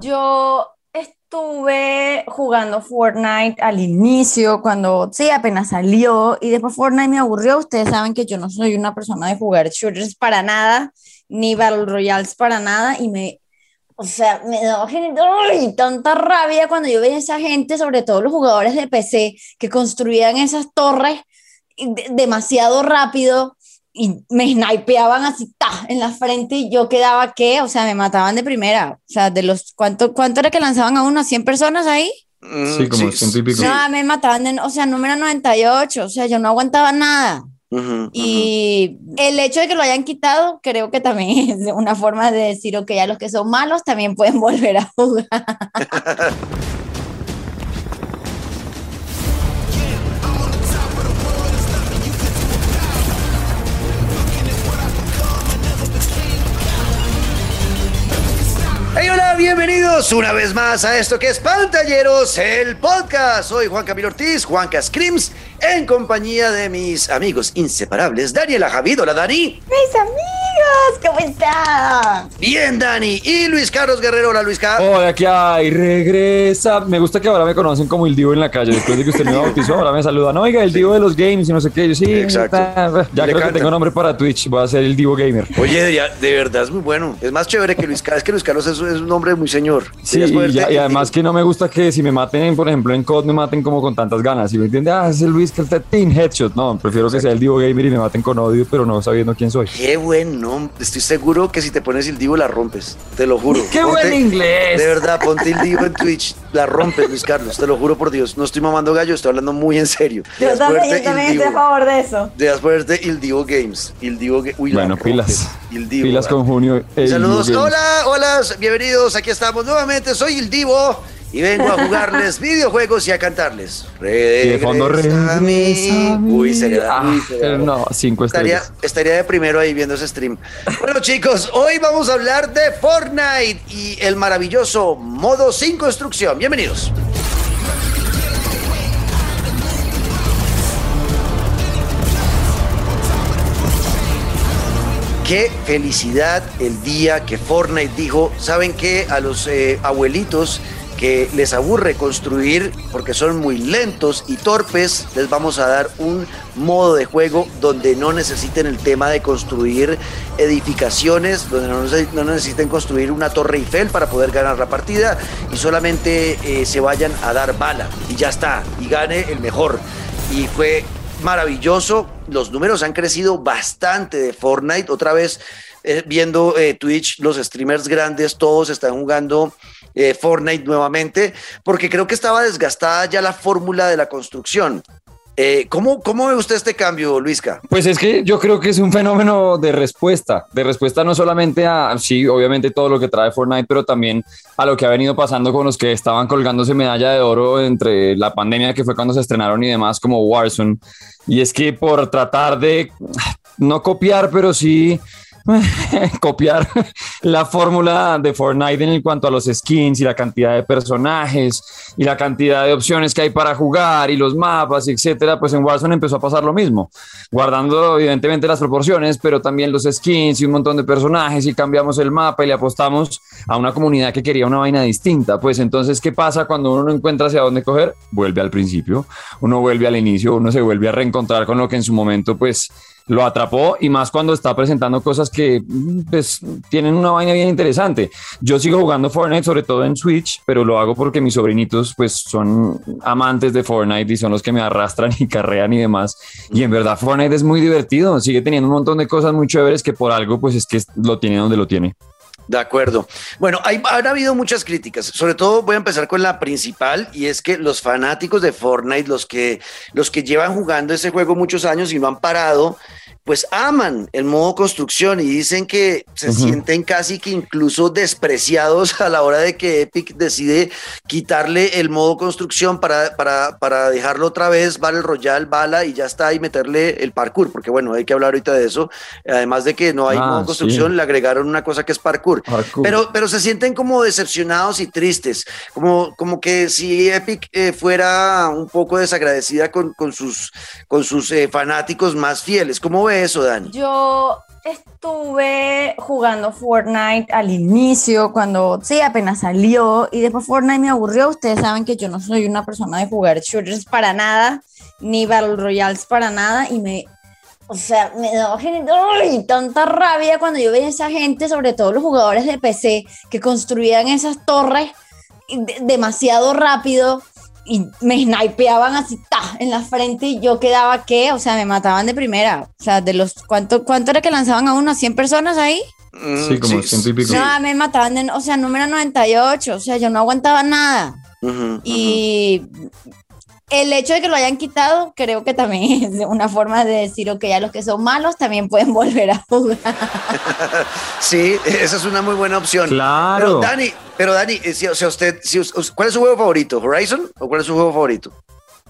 Yo estuve jugando Fortnite al inicio, cuando sí, apenas salió, y después Fortnite me aburrió. Ustedes saben que yo no soy una persona de jugar shooters para nada, ni Battle Royales para nada, y me, o sea, me daba tanta rabia cuando yo veía a esa gente, sobre todo los jugadores de PC, que construían esas torres demasiado rápido y me snipeaban así ta, en la frente y yo quedaba que, o sea, me mataban de primera. O sea, de los, ¿cuánto, cuánto era que lanzaban a uno? ¿A 100 personas ahí? Mm, sí, como ciento y pico. No, me mataban, de, o sea, número 98, o sea, yo no aguantaba nada. y el hecho de que lo hayan quitado, creo que también es una forma de decir, ok, a los que son malos también pueden volver a jugar. bienvenidos una vez más a esto que es Pantalleros, el podcast. Soy Juan Camilo Ortiz, Juan Cascrims, en compañía de mis amigos inseparables, Daniela Javido, la Dani. Mis amigos, ¿cómo están? Bien, Dani. Y Luis Carlos Guerrero, hola Luis Carlos. Hola, aquí hay, regresa. Me gusta que ahora me conocen como el Divo en la calle. Después de que usted me bautizó, ahora me saludan. Oiga, el Divo de los games y no sé qué. Yo sí, Exacto. Ya creo que tengo nombre para Twitch. Voy a ser el Divo Gamer. Oye, de, verdad es muy bueno. Es más chévere que Luis Carlos. Es que Luis Carlos es, es un nombre muy señor. Sí, y, además que no me gusta que si me maten, por ejemplo, en COD me maten como con tantas ganas. Si me entiende, ah, es el Luis que está Team Headshot. No, prefiero que sea el Divo Gamer y me maten con odio, pero no sabiendo quién soy. Qué buen nombre. Estoy seguro que si te pones el Divo la rompes. Te lo juro. Qué buen inglés. De verdad, ponte el Divo en Twitch. La rompes, Luis Carlos. Te lo juro por Dios. No estoy mamando gallo, estoy hablando muy en serio. Yo también, yo también estoy a favor de eso. Debes ponerte el Divo Games. El Divo Uy, bueno, pilas. pilas con Junio. Saludos. Hola, hola. Bienvenidos. Aquí estamos nuevamente. Soy el Divo y vengo a jugarles videojuegos y a cantarles. y de fondo a mí. Uy, sería, ah, No, cinco estaría, estaría de primero ahí viendo ese stream. bueno, chicos, hoy vamos a hablar de Fortnite y el maravilloso modo sin construcción. Bienvenidos. Qué felicidad el día que Fortnite dijo, ¿saben qué? A los eh, abuelitos que les aburre construir porque son muy lentos y torpes, les vamos a dar un modo de juego donde no necesiten el tema de construir edificaciones, donde no, necesiten construir una torre Eiffel para poder ganar la partida y solamente eh, se vayan a dar bala y ya está, y gane el mejor. Y fue maravilloso, los números han crecido bastante de Fortnite, otra vez eh, viendo eh, Twitch, los streamers grandes, todos están jugando eh, Fortnite nuevamente, porque creo que estaba desgastada ya la fórmula de la construcción. Eh, ¿cómo, ¿Cómo ve usted este cambio, Luisca? Pues es que yo creo que es un fenómeno de respuesta, de respuesta no solamente a, sí, obviamente todo lo que trae Fortnite, pero también a lo que ha venido pasando con los que estaban colgándose medalla de oro entre la pandemia que fue cuando se estrenaron y demás, como Warzone. Y es que por tratar de no copiar, pero sí copiar la fórmula de Fortnite en cuanto a los skins y la cantidad de personajes y la cantidad de opciones que hay para jugar y los mapas, etcétera, pues en Warzone empezó a pasar lo mismo, guardando evidentemente las proporciones, pero también los skins y un montón de personajes y cambiamos el mapa y le apostamos a una comunidad que quería una vaina distinta. Pues entonces, ¿qué pasa cuando uno no encuentra hacia dónde coger? Vuelve al principio, uno vuelve al inicio, uno se vuelve a reencontrar con lo que en su momento pues lo atrapó y más cuando está presentando cosas que pues, tienen una vaina bien interesante. Yo sigo jugando Fortnite, sobre todo en Switch, pero lo hago porque mis sobrinitos pues son amantes de Fortnite y son los que me arrastran y carrean y demás. Y en verdad Fortnite es muy divertido, sigue teniendo un montón de cosas muy chéveres que por algo pues es que lo tiene donde lo tiene. De acuerdo. Bueno, hay, han habido muchas críticas. Sobre todo voy a empezar con la principal y es que los fanáticos de Fortnite, los que, los que llevan jugando ese juego muchos años y no han parado, pues aman el modo construcción y dicen que se sienten casi que incluso despreciados a la hora de que Epic decide quitarle el modo construcción para, para, para dejarlo otra vez, el Royal, bala y ya está, y meterle el parkour, porque bueno, hay que hablar ahorita de eso. Además de que no hay ah, modo construcción, le agregaron una cosa que es parkour. Pero, pero se sienten como decepcionados y tristes, como, como que si Epic eh, fuera un poco desagradecida con, con sus, con sus eh, fanáticos más fieles. ¿Cómo eso? Yo estuve jugando Fortnite al inicio, cuando sí, apenas salió, y después Fortnite me aburrió. Ustedes saben que yo no soy una persona de jugar shooters para nada, ni Battle Royales para nada, y me. O sea, me daba tanta rabia cuando yo veía a esa gente, sobre todo los jugadores de PC, que construían esas torres demasiado rápido y me snipeaban así ta, en la frente y yo quedaba que, o sea, me mataban de primera. O sea, de los cuánto cuánto era que lanzaban a uno, 100 personas ahí? Mm, sí, como ciento y pico. No, me mataban, de, o sea, número 98, o sea, yo no aguantaba nada. y el hecho de que lo hayan quitado, creo que también es una forma de decir, ok, a los que son malos también pueden volver a jugar. sí, esa es una muy buena opción. Claro. Pero Dani, pero Dani, eh, si, usted, si, ¿cuál es su juego favorito? ¿Horizon o cuál es su juego favorito?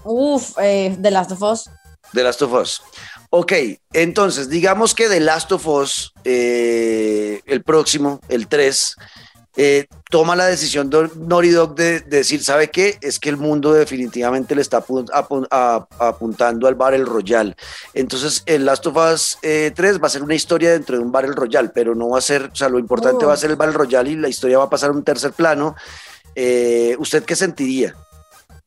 Uf, eh, The Last of Us. The Last of Us. Ok, entonces digamos que The Last of Us, eh, el próximo, el 3, eh, toma la decisión de Naughty Dog de, decir, ¿sabe qué? Es que el mundo definitivamente le está apuntando al Battle Royale. Entonces, el Last of Us 3 eh, va a ser una historia dentro de un Battle Royale, pero no va a ser, o sea, lo importante va a ser el Battle Royale y la historia va a pasar a un tercer plano. Eh, ¿Usted qué sentiría?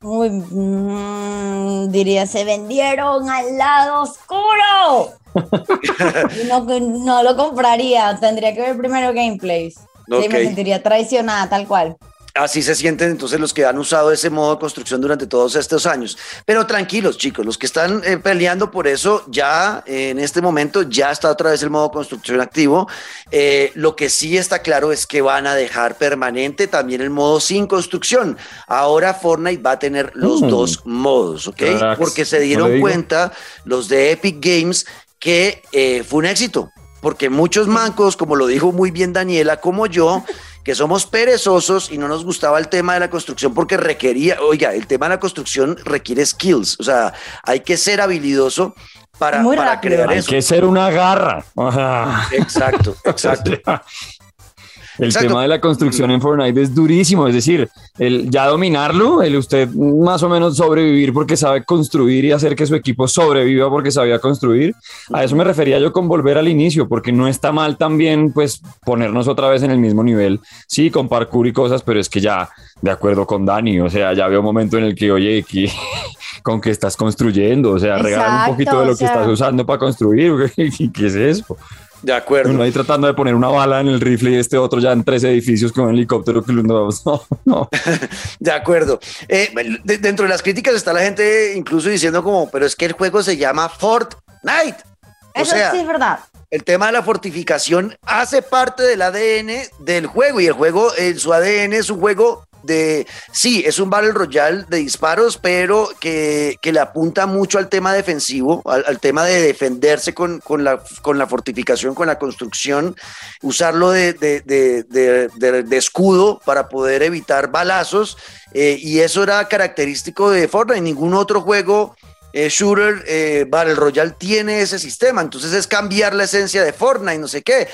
Uy, mm, diría, se vendieron al lado oscuro. no, no lo compraría, tendría que ver primero gameplays. Sí, me sentiría traicionada, tal cual. Así se sienten entonces los que han usado ese modo de construcción durante todos estos años. Pero tranquilos, chicos, los que están eh, peleando por eso, ya en este momento ya está otra vez el modo de construcción activo. Eh, lo que sí está claro es que van a dejar permanente también el modo sin construcción. Ahora Fortnite va a tener los mm. dos modos, ¿ok? Porque se dieron cuenta los de Epic Games que eh, fue un éxito porque muchos mancos, como lo dijo muy bien Daniela, como yo, que somos perezosos y no nos gustaba el tema de la construcción porque requería, oiga, el tema de la construcción requiere skills, o sea, hay que ser habilidoso para, para crear eso. Hay que ser una garra. Exacto, exacto. El tema de la construcción en Fortnite es durísimo, es decir, el ya dominarlo, el usted más o menos sobrevivir porque sabe construir y hacer que su equipo sobreviva porque sabía construir. A eso me refería yo con volver al inicio, porque no está mal también pues ponernos otra vez en el mismo nivel, sí, con parkour y cosas, pero es que ya, de acuerdo con Dani, o sea, ya veo un momento en el que, oye, con que estás construyendo, o sea, regalar un poquito de lo que estás usando para construir, ¿qué es eso? De acuerdo. Uno ahí tratando de poner una bala en el rifle y este otro ya en tres edificios con un helicóptero que no, no. de acuerdo. Eh, dentro de las críticas está la gente incluso diciendo como, pero es que el juego se llama Fortnite. Eso sí es verdad. El tema de la fortificación hace parte del ADN del juego y el juego en su ADN es un juego de, sí, es un Battle Royale de disparos, pero que, le apunta mucho al tema defensivo, al, tema de defenderse con, la, con la fortificación, con la construcción, usarlo de, escudo para poder evitar balazos, eh, y eso era característico de Fortnite. Ningún otro juego eh, shooter eh, Battle Royale tiene ese sistema. Entonces es cambiar la esencia de Fortnite, no sé qué.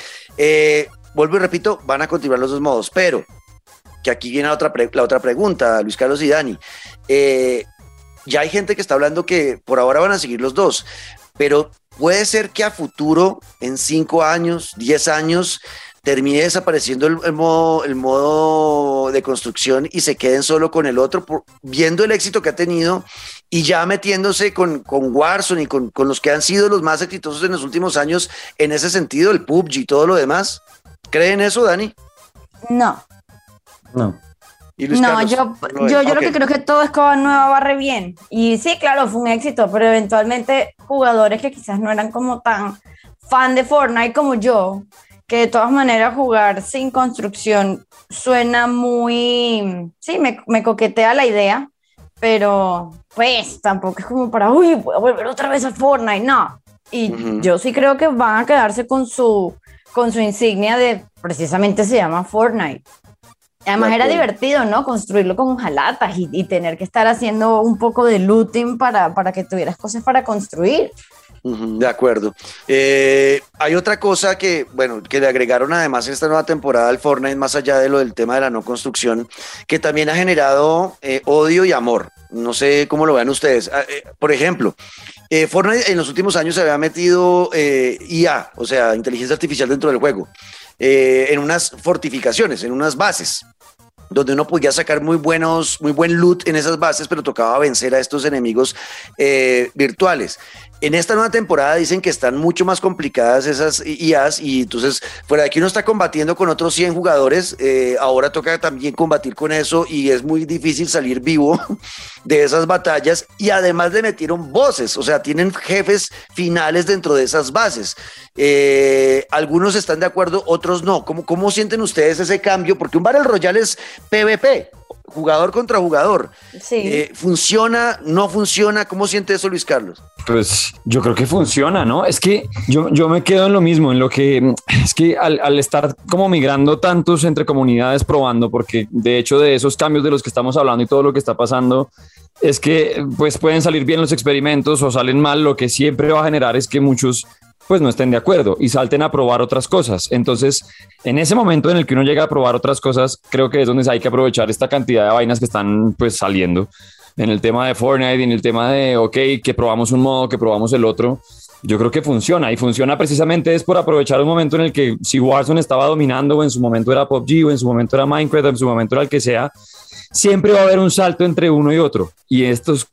vuelvo y repito, van a continuar los dos modos, pero que aquí viene la otra, la otra pregunta, Luis Carlos y Dani. Eh, ya hay gente que está hablando que por ahora van a seguir los dos, pero puede ser que a futuro, en cinco años, diez años, termine desapareciendo el, modo, el modo de construcción y se queden solo con el otro, viendo el éxito que ha tenido y ya metiéndose con, con Warzone y con, con, los que han sido los más exitosos en los últimos años en ese sentido, el PUBG y todo lo demás. ¿Creen eso, Dani? No, no. no, yo, yo, yo lo que creo que todo es escoba nueva barre bien. Y sí, claro, fue un éxito, pero eventualmente jugadores que quizás no eran como tan fan de Fortnite como yo, que de todas maneras jugar sin construcción suena muy, sí, me, me coquetea la idea, pero pues tampoco es como para, uy, voy a volver otra vez a Fortnite, no. Y yo sí creo que van a quedarse con su, con su insignia de, precisamente se llama Fortnite. Además era divertido, ¿no? Construirlo con jalatas y, y, tener que estar haciendo un poco de looting para, para que tuvieras cosas para construir. de acuerdo. Eh, hay otra cosa que, bueno, que le agregaron además esta nueva temporada al Fortnite, más allá de lo del tema de la no construcción, que también ha generado eh, odio y amor. No sé cómo lo vean ustedes. Ah, eh, por ejemplo, eh, Fortnite en los últimos años se había metido eh, IA, o sea, inteligencia artificial dentro del juego, en unas fortificaciones, en unas bases donde uno podía sacar muy buenos, muy buen loot en esas bases, pero tocaba vencer a estos enemigos virtuales. En esta nueva temporada dicen que están mucho más complicadas esas IAs y entonces fuera de aquí uno está combatiendo con otros 100 jugadores, eh, ahora toca también combatir con eso y es muy difícil salir vivo de esas batallas y además le metieron voces, o sea, tienen jefes finales dentro de esas bases. Eh, algunos están de acuerdo, otros no. ¿Cómo, ¿Cómo sienten ustedes ese cambio? Porque un Battle Royale es PvP, jugador contra jugador. Sí. Eh, ¿Funciona? ¿No funciona? ¿Cómo siente eso Luis Carlos? Pues yo creo que funciona, ¿no? Es que yo, yo me quedo en lo mismo, en lo que es que al, al, estar como migrando tantos entre comunidades probando, porque de hecho de esos cambios de los que estamos hablando y todo lo que está pasando, es que pues pueden salir bien los experimentos o salen mal, lo que siempre va a generar es que muchos pues no estén de acuerdo y salten a probar otras cosas. Entonces, en ese momento en el que uno llega a probar otras cosas, creo que es donde hay que aprovechar esta cantidad de vainas que están pues saliendo en el tema de Fortnite en el tema de, ok, que probamos un modo, que probamos el otro. Yo creo que funciona y funciona precisamente es por aprovechar un momento en el que si Warzone estaba dominando o en su momento era PUBG o en su momento era Minecraft o en su momento era el que sea, siempre va a haber un salto entre uno y otro. Y estos,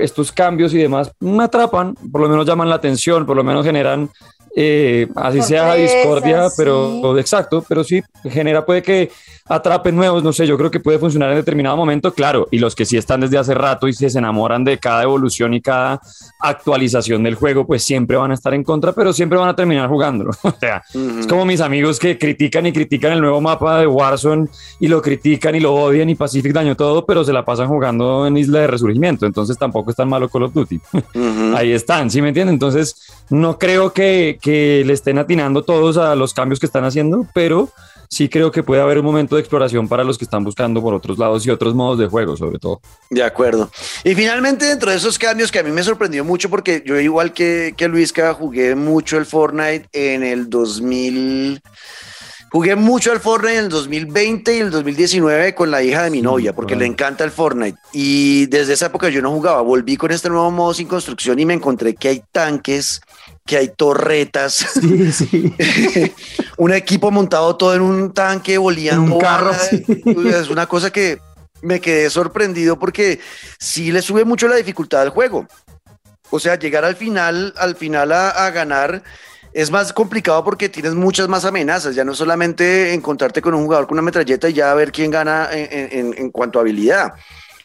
estos cambios y demás me atrapan, por lo menos llaman la atención, por lo menos generan eh, así sea discordia, pero exacto, pero sí genera, puede que atrapen nuevos, no sé, yo creo que puede funcionar en determinado momento, claro, y los que sí están desde hace rato y se enamoran de cada evolución y cada actualización del juego, pues siempre van a estar en contra, pero siempre van a terminar jugándolo. o sea, es como mis amigos que critican y critican el nuevo mapa de Warzone y lo critican y lo odian y Pacific daño todo, pero se la pasan jugando en Isla de Resurgimiento, entonces tampoco es tan malo Call of Duty. Ahí están, ¿sí me entienden? Entonces, no creo que, que le estén atinando todos a los cambios que están haciendo, pero sí creo que puede haber un momento de exploración para los que están buscando por otros lados y otros modos de juego, sobre todo. De acuerdo. Y finalmente, dentro de esos cambios que a mí me sorprendió mucho, porque yo igual que, que Luisca jugué mucho el Fortnite en el 2000. Jugué mucho al Fortnite en el 2020 y el 2019 con la hija de mi novia, porque le encanta el Fortnite. Y desde esa época yo no jugaba. Volví con este nuevo modo sin construcción y me encontré que hay tanques que hay torretas, un equipo montado todo en un tanque, volando. un carro. Es una cosa que me quedé sorprendido porque sí le sube mucho la dificultad al juego. O sea, llegar al final, al final a, ganar es más complicado porque tienes muchas más amenazas. Ya no solamente encontrarte con un jugador con una metralleta y ya ver quién gana en, cuanto a habilidad.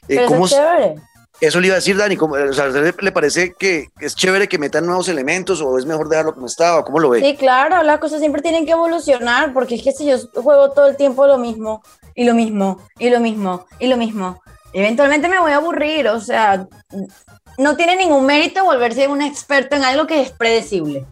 Eh, es chévere. Eso le iba a decir, Dani, o sea, le, parece que es chévere que metan nuevos elementos o es mejor dejarlo como estaba? ¿Cómo lo ve? Sí, claro, las cosas siempre tienen que evolucionar porque es que si yo juego todo el tiempo lo mismo y lo mismo y lo mismo y lo mismo, eventualmente me voy a aburrir, o sea, no tiene ningún mérito volverse un experto en algo que es predecible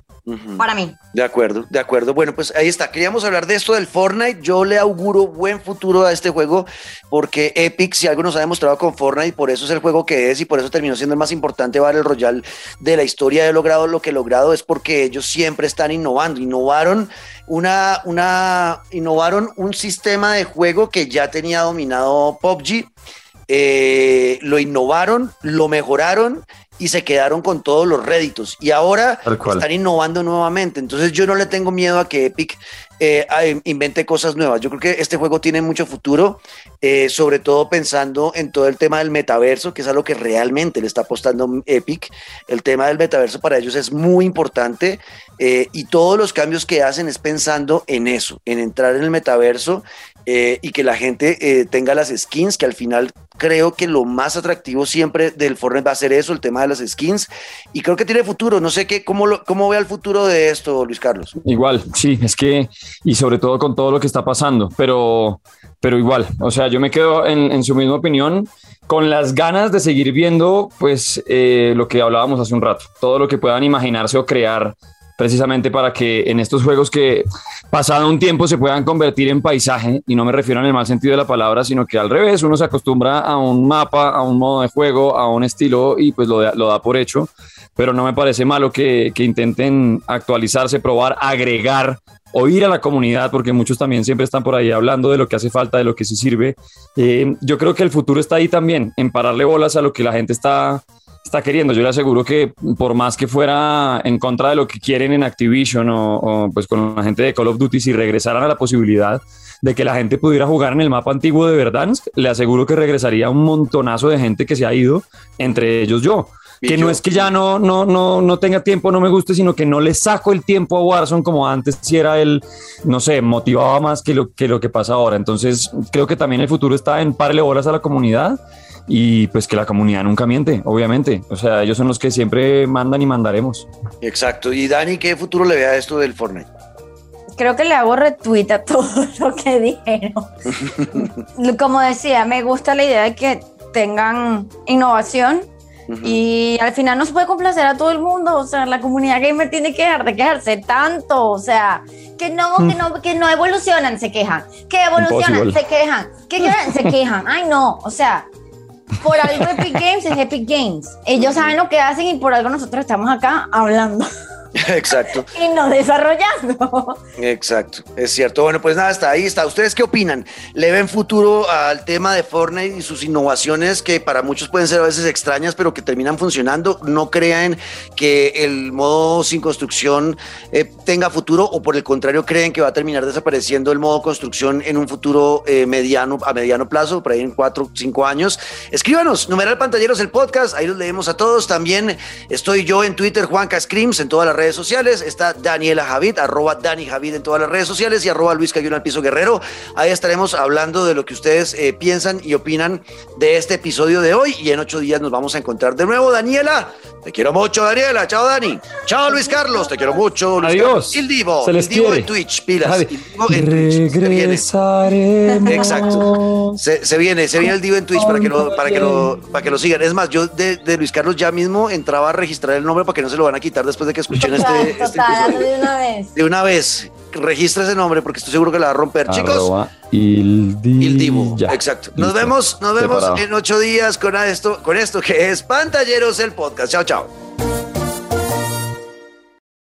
para mí. De acuerdo, de acuerdo. Bueno, pues ahí está. Queríamos hablar de esto del Fortnite. Yo le auguro buen futuro a este juego porque Epic, si algo nos ha demostrado con Fortnite, por eso es el juego que es y por eso terminó siendo el más importante Battle Royale de la historia. He logrado lo que he logrado es porque ellos siempre están innovando. Innovaron una, una, innovaron un sistema de juego que ya tenía dominado PUBG. Eh, lo innovaron, lo mejoraron y se quedaron con todos los réditos y ahora están innovando nuevamente. Entonces yo no le tengo miedo a que Epic eh, invente cosas nuevas. Yo creo que este juego tiene mucho futuro, eh, sobre todo pensando en todo el tema del metaverso, que es algo que realmente le está apostando Epic. El tema del metaverso para ellos es muy importante eh, y todos los cambios que hacen es pensando en eso, en entrar en el metaverso y que la gente tenga las skins, que al final creo que lo más atractivo siempre del Fortnite va a ser eso, el tema las skins. Y creo que tiene futuro. No sé qué, cómo, lo, cómo ve el futuro de esto, Luis Carlos. Igual, sí, es que, y sobre todo con todo lo que está pasando, pero, pero igual, o sea, yo me quedo en, en su misma opinión con las ganas de seguir viendo, pues, eh, lo que hablábamos hace un rato, todo lo que puedan imaginarse o crear precisamente para que en estos juegos que pasado un tiempo se puedan convertir en paisaje, y no me refiero en el mal sentido de la palabra, sino que al revés, uno se acostumbra a un mapa, a un modo de juego, a un estilo y pues lo, lo da por hecho, pero no me parece malo que, que intenten actualizarse, probar, agregar oír a la comunidad, porque muchos también siempre están por ahí hablando de lo que hace falta, de lo que sí sirve. Eh, yo creo que el futuro está ahí también, en pararle bolas a lo que la gente está, está queriendo. Yo le aseguro que por más que fuera en contra de lo que quieren en Activision o, pues con la gente de Call of Duty, si regresaran a la posibilidad de que la gente pudiera jugar en el mapa antiguo de Verdansk, le aseguro que regresaría un montonazo de gente que se ha ido, entre ellos yo que no es que ya no, no, no, no tenga tiempo, no me guste, sino que no le saco el tiempo a Warzone como antes, si era el, no sé, motivaba más que lo que, lo que pasa ahora. Entonces, creo que también el futuro está en parle horas a la comunidad y pues que la comunidad nunca miente, obviamente. O sea, ellos son los que siempre mandan y mandaremos. Exacto. Y Dani, ¿qué futuro le ve a esto del Fortnite? Creo que le hago retweet a todo lo que dijeron. Como decía, me gusta la idea de que tengan innovación y al final no se puede complacer a todo el mundo, o sea, la comunidad gamer tiene que dejar de quejarse tanto, o sea, que no, que no, que no evolucionan, se quejan, que evolucionan, se quejan, que se quejan, ay no, o sea, por algo Epic Games es Epic Games, ellos saben lo que hacen y por algo nosotros estamos acá hablando. Exacto. y no desarrollando. Exacto, es cierto. Bueno, pues nada, hasta ahí está. ¿Ustedes qué opinan? ¿Le ven futuro al tema de Fortnite y sus innovaciones que para muchos pueden ser a veces extrañas, pero que terminan funcionando? ¿No crean que el modo sin construcción eh, tenga futuro o por el contrario creen que va a terminar desapareciendo el modo construcción en un futuro eh, mediano, a mediano plazo, por ahí en cuatro, cinco años? Escríbanos, numeral pantalleros el podcast, ahí los leemos a todos. También estoy yo en Twitter, Juanca Screams, en todas las redes redes sociales. Está Daniela Javid, arroba Dani Javid en todas las redes sociales y arroba Luis Cayón al Piso Guerrero. Ahí estaremos hablando de lo que ustedes eh, piensan y opinan de este episodio de hoy. Y en ocho días nos vamos a encontrar de nuevo. Daniela, te quiero mucho, Daniela. Chao, Dani. Chao, Luis Carlos. Te quiero mucho. Luis Adiós. El Divo. Se les el Divo quiere. en Twitch. Pilas. El Divo en Twitch. Exacto. Se, se viene, se viene el Divo en Twitch para que lo, para que lo, para que lo sigan. Es más, yo de, de Luis Carlos ya mismo entraba a registrar el nombre para que no se lo van a quitar después de que escuchen este, este Total, episodio. de una vez. De una vez, registra ese nombre porque estoy seguro que la va a romper. Chicos, Arroba Ildi- el Divo. Ya. Exacto. Nos Listo. vemos, nos vemos Separado. en ocho días con esto, con esto que es Pantalleros el podcast. Chao, chao.